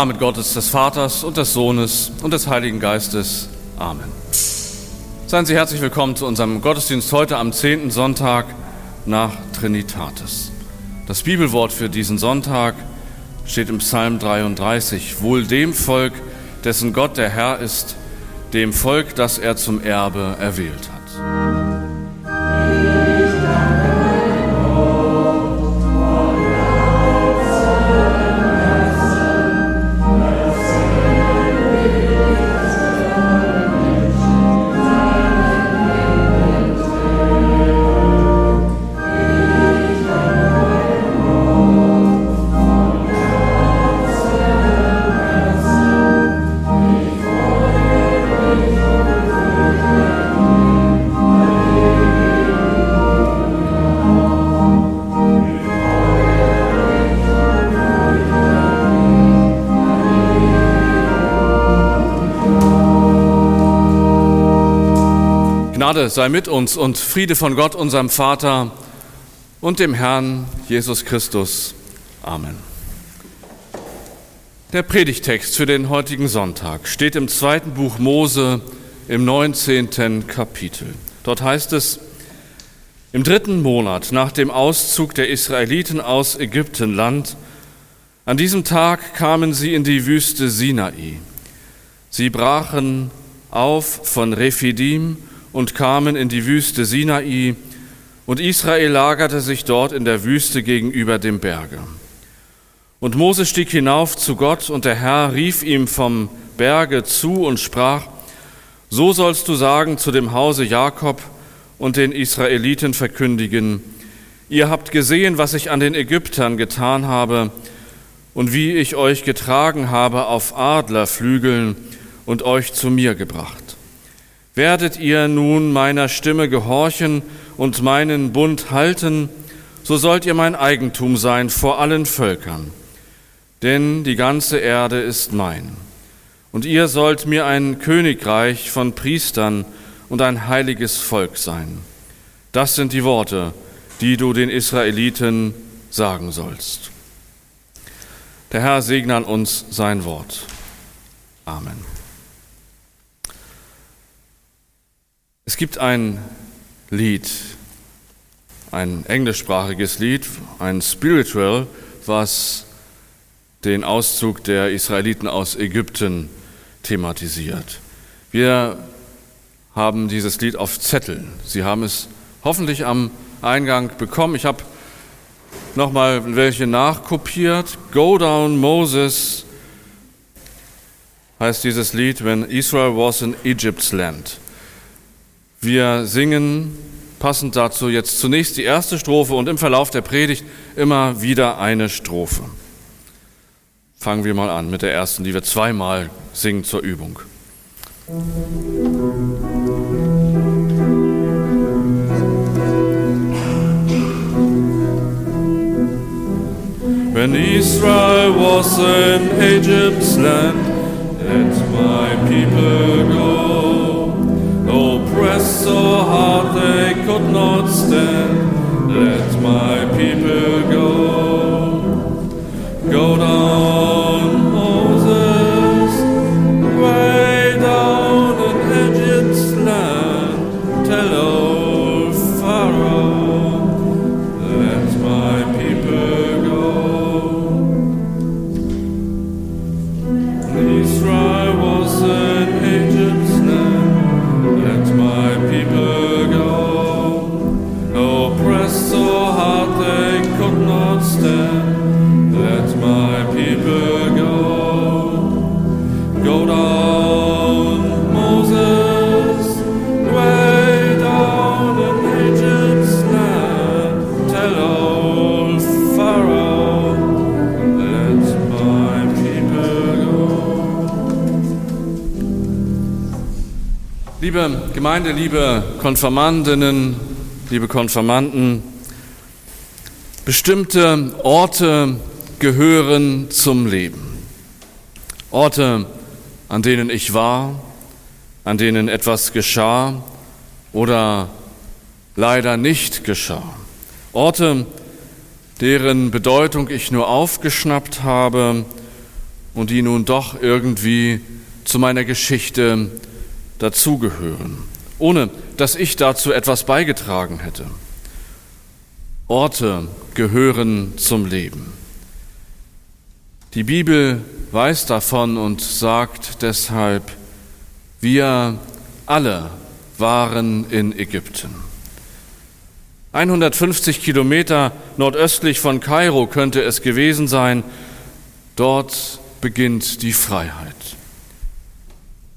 Namen Gottes, des Vaters und des Sohnes und des Heiligen Geistes. Amen. Seien Sie herzlich willkommen zu unserem Gottesdienst heute am 10. Sonntag nach Trinitatis. Das Bibelwort für diesen Sonntag steht im Psalm 33. Wohl dem Volk, dessen Gott der Herr ist, dem Volk, das er zum Erbe erwählt hat. Gnade sei mit uns und Friede von Gott, unserem Vater und dem Herrn Jesus Christus. Amen. Der Predigtext für den heutigen Sonntag steht im zweiten Buch Mose im 19. Kapitel. Dort heißt es, im dritten Monat nach dem Auszug der Israeliten aus Ägyptenland, an diesem Tag kamen sie in die Wüste Sinai. Sie brachen auf von Rephidim und kamen in die Wüste Sinai, und Israel lagerte sich dort in der Wüste gegenüber dem Berge. Und Mose stieg hinauf zu Gott, und der Herr rief ihm vom Berge zu und sprach, So sollst du sagen zu dem Hause Jakob und den Israeliten verkündigen, Ihr habt gesehen, was ich an den Ägyptern getan habe, und wie ich euch getragen habe auf Adlerflügeln und euch zu mir gebracht. Werdet ihr nun meiner Stimme gehorchen und meinen Bund halten, so sollt ihr mein Eigentum sein vor allen Völkern, denn die ganze Erde ist mein. Und ihr sollt mir ein Königreich von Priestern und ein heiliges Volk sein. Das sind die Worte, die du den Israeliten sagen sollst. Der Herr segne an uns sein Wort. Amen. Es gibt ein Lied, ein englischsprachiges Lied, ein Spiritual, was den Auszug der Israeliten aus Ägypten thematisiert. Wir haben dieses Lied auf Zetteln. Sie haben es hoffentlich am Eingang bekommen. Ich habe nochmal welche nachkopiert. Go down Moses heißt dieses Lied, when Israel was in Egypt's land. Wir singen passend dazu jetzt zunächst die erste Strophe und im Verlauf der Predigt immer wieder eine Strophe. Fangen wir mal an mit der ersten, die wir zweimal singen zur Übung. When Israel was in Egypt's land, let my people go. So hard they could not stand. Let my people go. Go down, Liebe Gemeinde, liebe Konfirmandinnen, liebe Konfirmanden, bestimmte Orte gehören zum Leben. Orte, an denen ich war, an denen etwas geschah oder leider nicht geschah. Orte, deren Bedeutung ich nur aufgeschnappt habe und die nun doch irgendwie zu meiner Geschichte dazugehören, ohne dass ich dazu etwas beigetragen hätte. Orte gehören zum Leben. Die Bibel weiß davon und sagt deshalb, wir alle waren in Ägypten. 150 Kilometer nordöstlich von Kairo könnte es gewesen sein. Dort beginnt die Freiheit.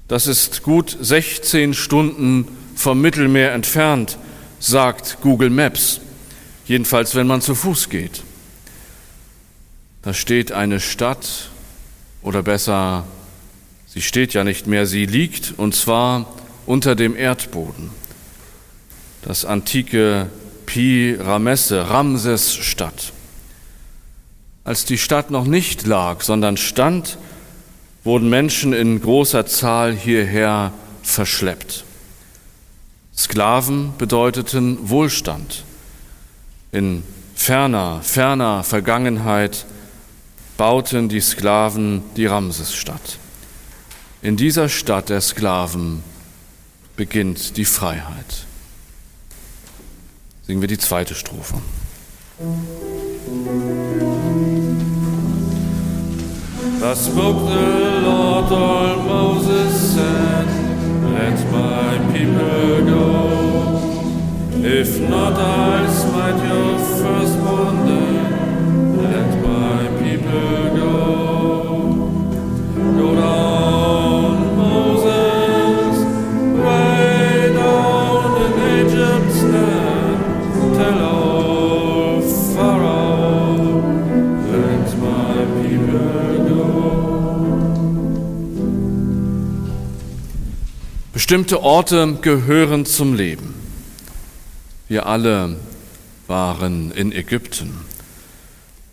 Das ist gut 16 Stunden vom Mittelmeer entfernt, sagt Google Maps, jedenfalls wenn man zu Fuß geht. Da steht eine Stadt, oder besser, sie steht ja nicht mehr, sie liegt, und zwar unter dem Erdboden. Das antike Pi Ramesse, Ramses Stadt. Als die Stadt noch nicht lag, sondern stand, wurden Menschen in großer Zahl hierher verschleppt. Sklaven bedeuteten Wohlstand. In ferner, ferner Vergangenheit bauten die Sklaven die Ramsesstadt. In dieser Stadt der Sklaven beginnt die Freiheit. Singen wir die zweite Strophe. Thus spoke Moses said, Let my people go. If not, I'll smite your firstborn. Let my people go. Bestimmte Orte gehören zum Leben. Wir alle waren in Ägypten.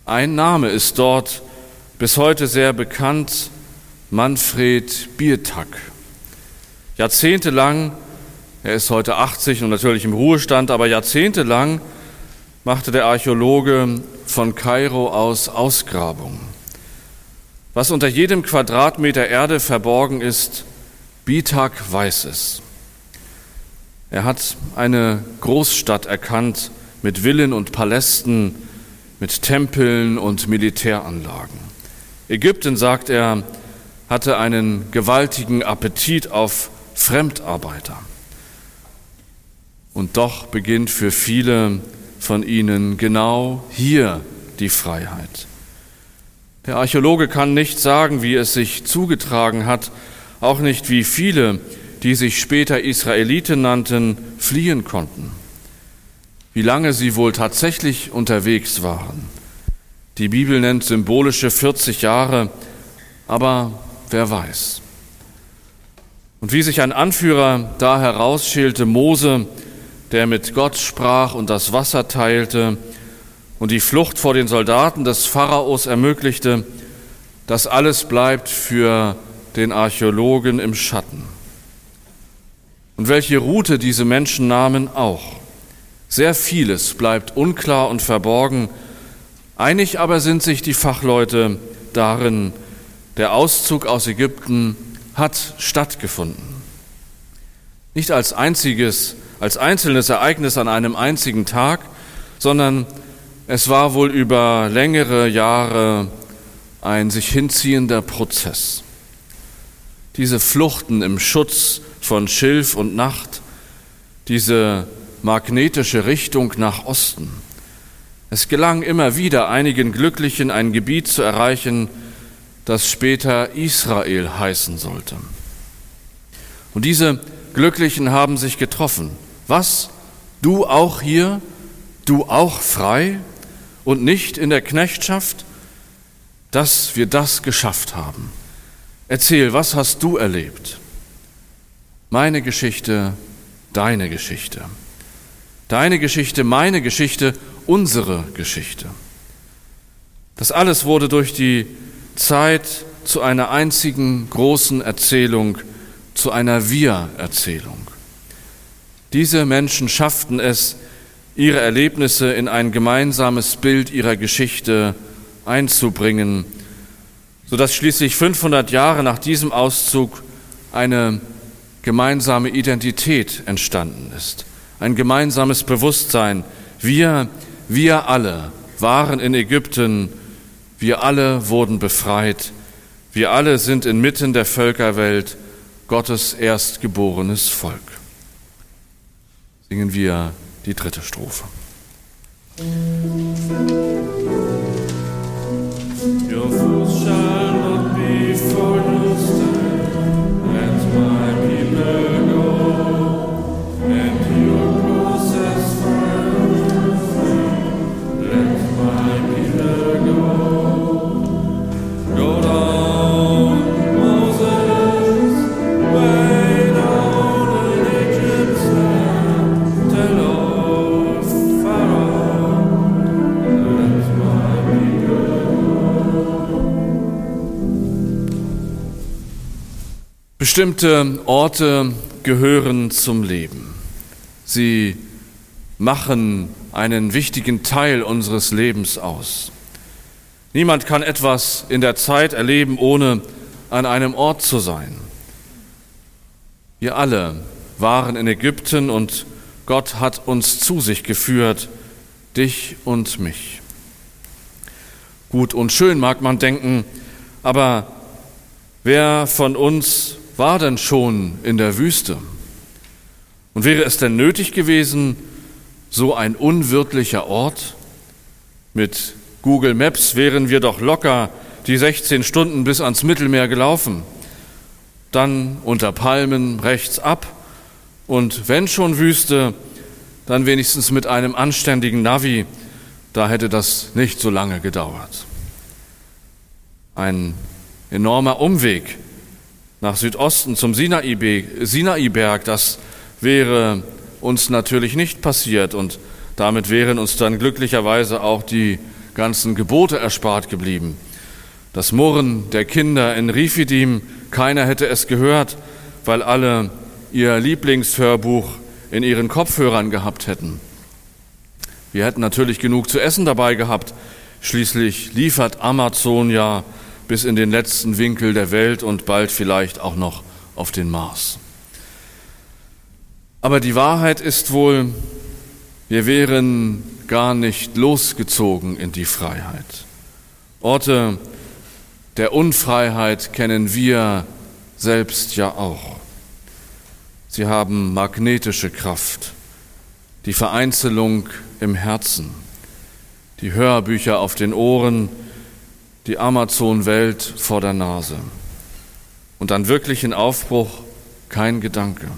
Ein Name ist dort bis heute sehr bekannt, Manfred Biertack. Jahrzehntelang, er ist heute 80 und natürlich im Ruhestand, aber jahrzehntelang machte der Archäologe von Kairo aus Ausgrabungen. Was unter jedem Quadratmeter Erde verborgen ist, Bitak weiß es. Er hat eine Großstadt erkannt mit Villen und Palästen, mit Tempeln und Militäranlagen. Ägypten, sagt er, hatte einen gewaltigen Appetit auf Fremdarbeiter. Und doch beginnt für viele von ihnen genau hier die Freiheit. Der Archäologe kann nicht sagen, wie es sich zugetragen hat, auch nicht wie viele, die sich später Israeliten nannten, fliehen konnten. Wie lange sie wohl tatsächlich unterwegs waren. Die Bibel nennt symbolische 40 Jahre, aber wer weiß. Und wie sich ein Anführer da herausschälte, Mose, der mit Gott sprach und das Wasser teilte und die Flucht vor den Soldaten des Pharaos ermöglichte, das alles bleibt für den Archäologen im Schatten. Und welche Route diese Menschen nahmen auch. Sehr vieles bleibt unklar und verborgen. Einig aber sind sich die Fachleute darin, der Auszug aus Ägypten hat stattgefunden. Nicht als einziges, als einzelnes Ereignis an einem einzigen Tag, sondern es war wohl über längere Jahre ein sich hinziehender Prozess. Diese Fluchten im Schutz von Schilf und Nacht, diese magnetische Richtung nach Osten. Es gelang immer wieder einigen Glücklichen ein Gebiet zu erreichen, das später Israel heißen sollte. Und diese Glücklichen haben sich getroffen. Was? Du auch hier? Du auch frei und nicht in der Knechtschaft? Dass wir das geschafft haben. Erzähl, was hast du erlebt? Meine Geschichte, deine Geschichte. Deine Geschichte, meine Geschichte, unsere Geschichte. Das alles wurde durch die Zeit zu einer einzigen großen Erzählung, zu einer Wir-Erzählung. Diese Menschen schafften es, ihre Erlebnisse in ein gemeinsames Bild ihrer Geschichte einzubringen, sodass schließlich 500 Jahre nach diesem Auszug eine gemeinsame Identität entstanden ist, ein gemeinsames Bewusstsein. Wir, wir alle waren in Ägypten, wir alle wurden befreit, wir alle sind inmitten der Völkerwelt Gottes erstgeborenes Volk. Singen wir die dritte Strophe. Your Bestimmte Orte gehören zum Leben. Sie machen einen wichtigen Teil unseres Lebens aus. Niemand kann etwas in der Zeit erleben, ohne an einem Ort zu sein. Wir alle waren in Ägypten und Gott hat uns zu sich geführt, dich und mich. Gut und schön mag man denken, aber wer von uns war denn schon in der Wüste? Und wäre es denn nötig gewesen, so ein unwirtlicher Ort? Mit Google Maps wären wir doch locker die 16 Stunden bis ans Mittelmeer gelaufen. Dann unter Palmen rechts ab und wenn schon Wüste, dann wenigstens mit einem anständigen Navi, da hätte das nicht so lange gedauert. Ein enormer Umweg nach Südosten zum Sinaiberg, das wäre uns natürlich nicht passiert und damit wären uns dann glücklicherweise auch die ganzen Gebote erspart geblieben. Das Murren der Kinder in Rifidim, keiner hätte es gehört, weil alle ihr Lieblingshörbuch in ihren Kopfhörern gehabt hätten. Wir hätten natürlich genug zu essen dabei gehabt. Schließlich liefert Amazon ja bis in den letzten Winkel der Welt und bald vielleicht auch noch auf den Mars. Aber die Wahrheit ist wohl, wir wären gar nicht losgezogen in die Freiheit. Orte der Unfreiheit kennen wir selbst ja auch. Sie haben magnetische Kraft, die Vereinzelung im Herzen, die Hörbücher auf den Ohren, die Amazon-Welt vor der Nase. Und an wirklichen Aufbruch kein Gedanke.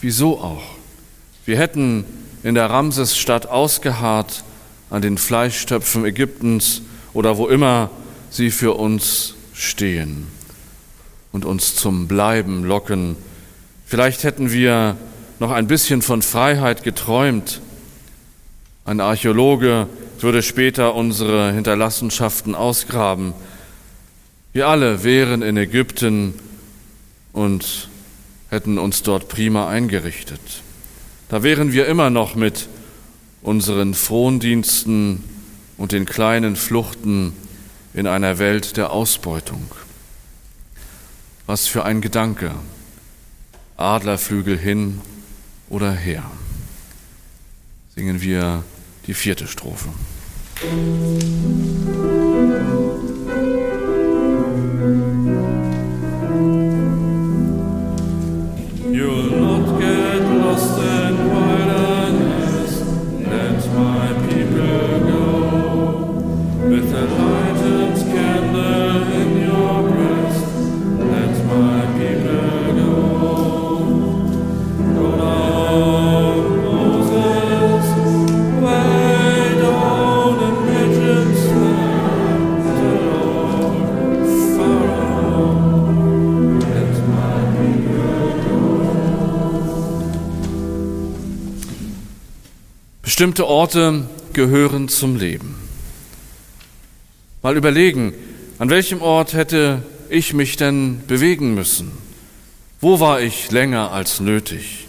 Wieso auch? Wir hätten in der Ramsesstadt ausgeharrt an den Fleischtöpfen Ägyptens oder wo immer sie für uns stehen und uns zum Bleiben locken. Vielleicht hätten wir noch ein bisschen von Freiheit geträumt. Ein Archäologe würde später unsere Hinterlassenschaften ausgraben. Wir alle wären in Ägypten und hätten uns dort prima eingerichtet. Da wären wir immer noch mit unseren Frondiensten und den kleinen Fluchten in einer Welt der Ausbeutung. Was für ein Gedanke. Adlerflügel hin oder her. Singen wir die vierte Strophe. You'll Bestimmte Orte gehören zum Leben. Mal überlegen, an welchem Ort hätte ich mich denn bewegen müssen? Wo war ich länger als nötig?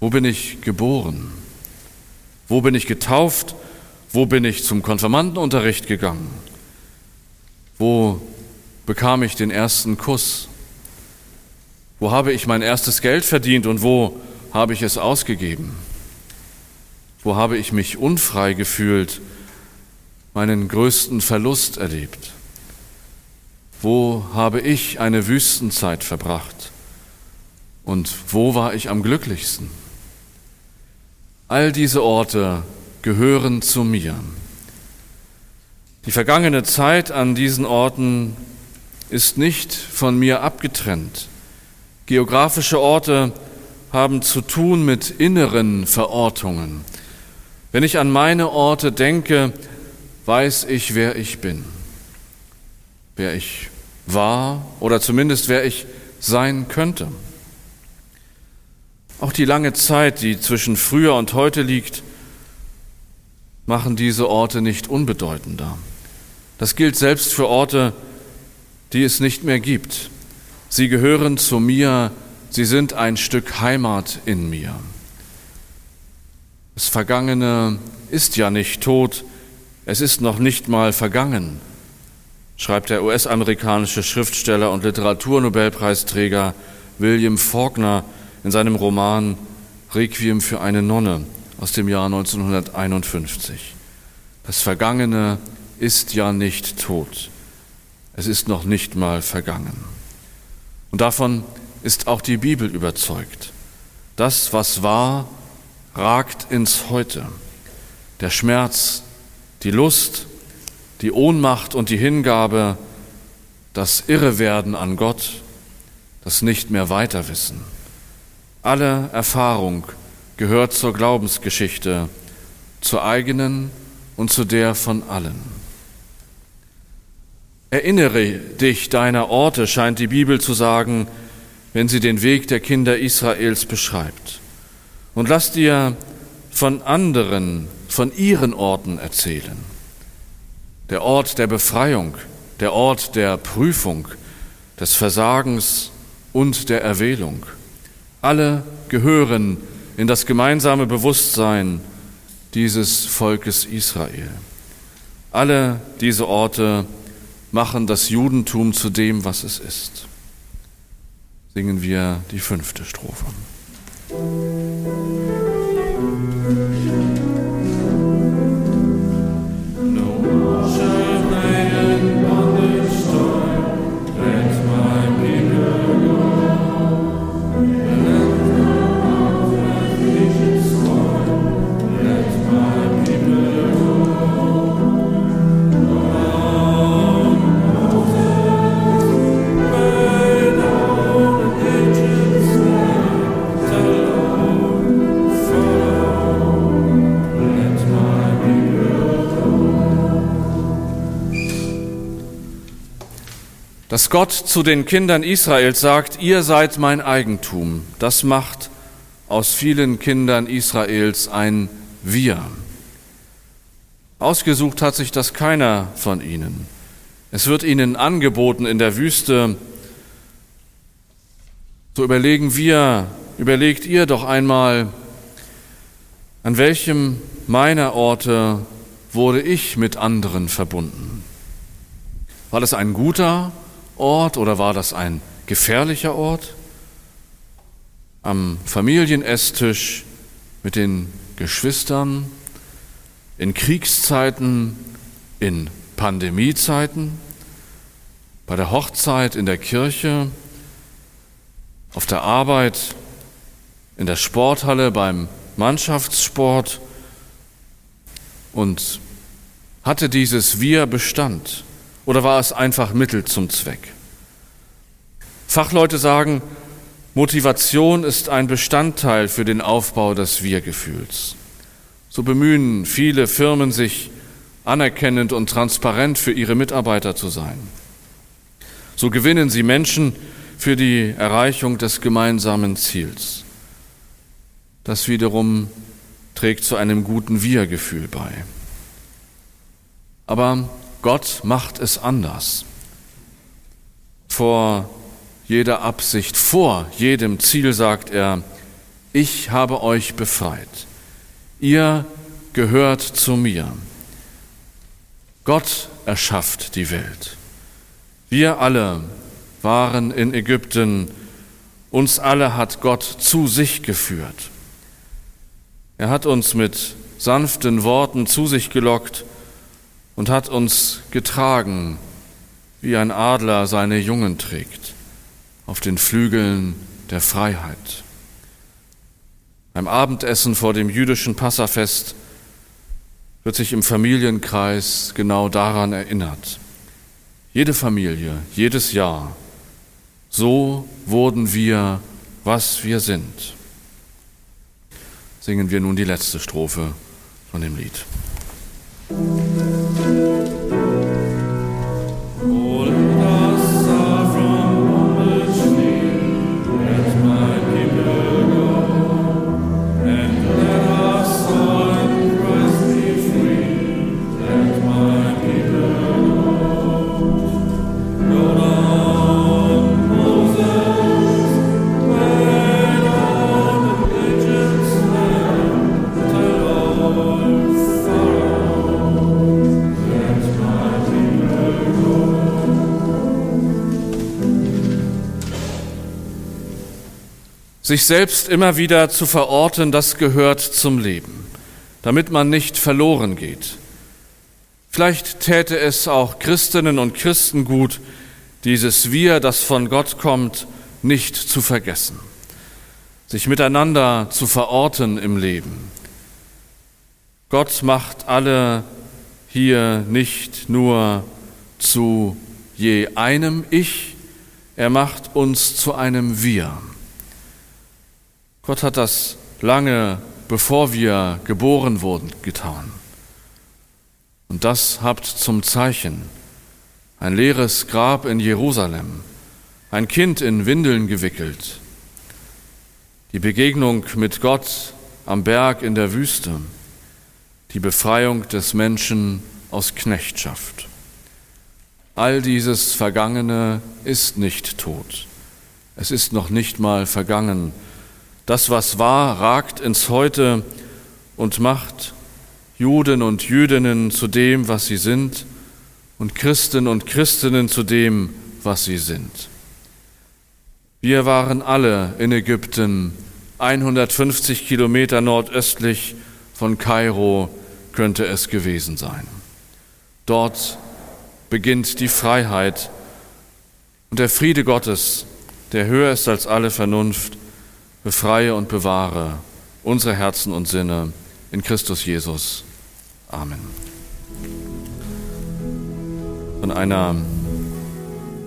Wo bin ich geboren? Wo bin ich getauft? Wo bin ich zum Konfirmandenunterricht gegangen? Wo bekam ich den ersten Kuss? Wo habe ich mein erstes Geld verdient und wo habe ich es ausgegeben? Wo habe ich mich unfrei gefühlt, meinen größten Verlust erlebt? Wo habe ich eine Wüstenzeit verbracht? Und wo war ich am glücklichsten? All diese Orte gehören zu mir. Die vergangene Zeit an diesen Orten ist nicht von mir abgetrennt. Geografische Orte haben zu tun mit inneren Verortungen. Wenn ich an meine Orte denke, weiß ich, wer ich bin, wer ich war oder zumindest wer ich sein könnte. Auch die lange Zeit, die zwischen früher und heute liegt, machen diese Orte nicht unbedeutender. Das gilt selbst für Orte, die es nicht mehr gibt. Sie gehören zu mir, sie sind ein Stück Heimat in mir. Das Vergangene ist ja nicht tot, es ist noch nicht mal vergangen, schreibt der US-amerikanische Schriftsteller und Literaturnobelpreisträger William Faulkner in seinem Roman Requiem für eine Nonne aus dem Jahr 1951. Das Vergangene ist ja nicht tot, es ist noch nicht mal vergangen. Und davon ist auch die Bibel überzeugt. Das, was war, ragt ins Heute. Der Schmerz, die Lust, die Ohnmacht und die Hingabe, das Irrewerden an Gott, das nicht mehr weiterwissen. Alle Erfahrung gehört zur Glaubensgeschichte, zur eigenen und zu der von allen. Erinnere dich deiner Orte, scheint die Bibel zu sagen, wenn sie den Weg der Kinder Israels beschreibt. Und lass dir von anderen, von ihren Orten erzählen. Der Ort der Befreiung, der Ort der Prüfung, des Versagens und der Erwählung. Alle gehören in das gemeinsame Bewusstsein dieses Volkes Israel. Alle diese Orte machen das Judentum zu dem, was es ist. Singen wir die fünfte Strophe. Gott zu den Kindern Israels sagt, ihr seid mein Eigentum, das macht aus vielen Kindern Israels ein Wir. Ausgesucht hat sich das keiner von ihnen. Es wird ihnen angeboten in der Wüste. So überlegen wir, überlegt ihr doch einmal, an welchem meiner Orte wurde ich mit anderen verbunden? War das ein guter Ort oder war das ein gefährlicher Ort? Am Familienesstisch mit den Geschwistern, in Kriegszeiten, in Pandemiezeiten, bei der Hochzeit in der Kirche, auf der Arbeit, in der Sporthalle, beim Mannschaftssport und hatte dieses Wir Bestand? Oder war es einfach Mittel zum Zweck? Fachleute sagen, Motivation ist ein Bestandteil für den Aufbau des Wir-Gefühls. So bemühen viele Firmen sich, anerkennend und transparent für ihre Mitarbeiter zu sein. So gewinnen sie Menschen für die Erreichung des gemeinsamen Ziels. Das wiederum trägt zu einem guten Wir-Gefühl bei. Aber Gott macht es anders. Vor jeder Absicht, vor jedem Ziel sagt er, ich habe euch befreit. Ihr gehört zu mir. Gott erschafft die Welt. Wir alle waren in Ägypten, uns alle hat Gott zu sich geführt. Er hat uns mit sanften Worten zu sich gelockt und hat uns getragen, wie ein Adler seine Jungen trägt, auf den Flügeln der Freiheit. Beim Abendessen vor dem jüdischen Passafest wird sich im Familienkreis genau daran erinnert. Jede Familie, jedes Jahr, so wurden wir, was wir sind. Singen wir nun die letzte Strophe von dem Lied. Sich selbst immer wieder zu verorten, das gehört zum Leben, damit man nicht verloren geht. Vielleicht täte es auch Christinnen und Christen gut, dieses Wir, das von Gott kommt, nicht zu vergessen, sich miteinander zu verorten im Leben. Gott macht alle hier nicht nur zu je einem Ich, er macht uns zu einem Wir. Gott hat das lange bevor wir geboren wurden getan. Und das habt zum Zeichen ein leeres Grab in Jerusalem, ein Kind in Windeln gewickelt, die Begegnung mit Gott am Berg in der Wüste, die Befreiung des Menschen aus Knechtschaft. All dieses Vergangene ist nicht tot. Es ist noch nicht mal vergangen, das, was war, ragt ins Heute und macht Juden und Jüdinnen zu dem, was sie sind, und Christen und Christinnen zu dem, was sie sind. Wir waren alle in Ägypten, 150 Kilometer nordöstlich von Kairo könnte es gewesen sein. Dort beginnt die Freiheit und der Friede Gottes, der höher ist als alle Vernunft, befreie und bewahre unsere Herzen und Sinne in Christus Jesus. Amen. Von einer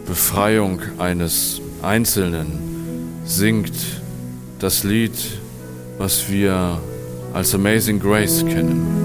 Befreiung eines Einzelnen singt das Lied, was wir als Amazing Grace kennen.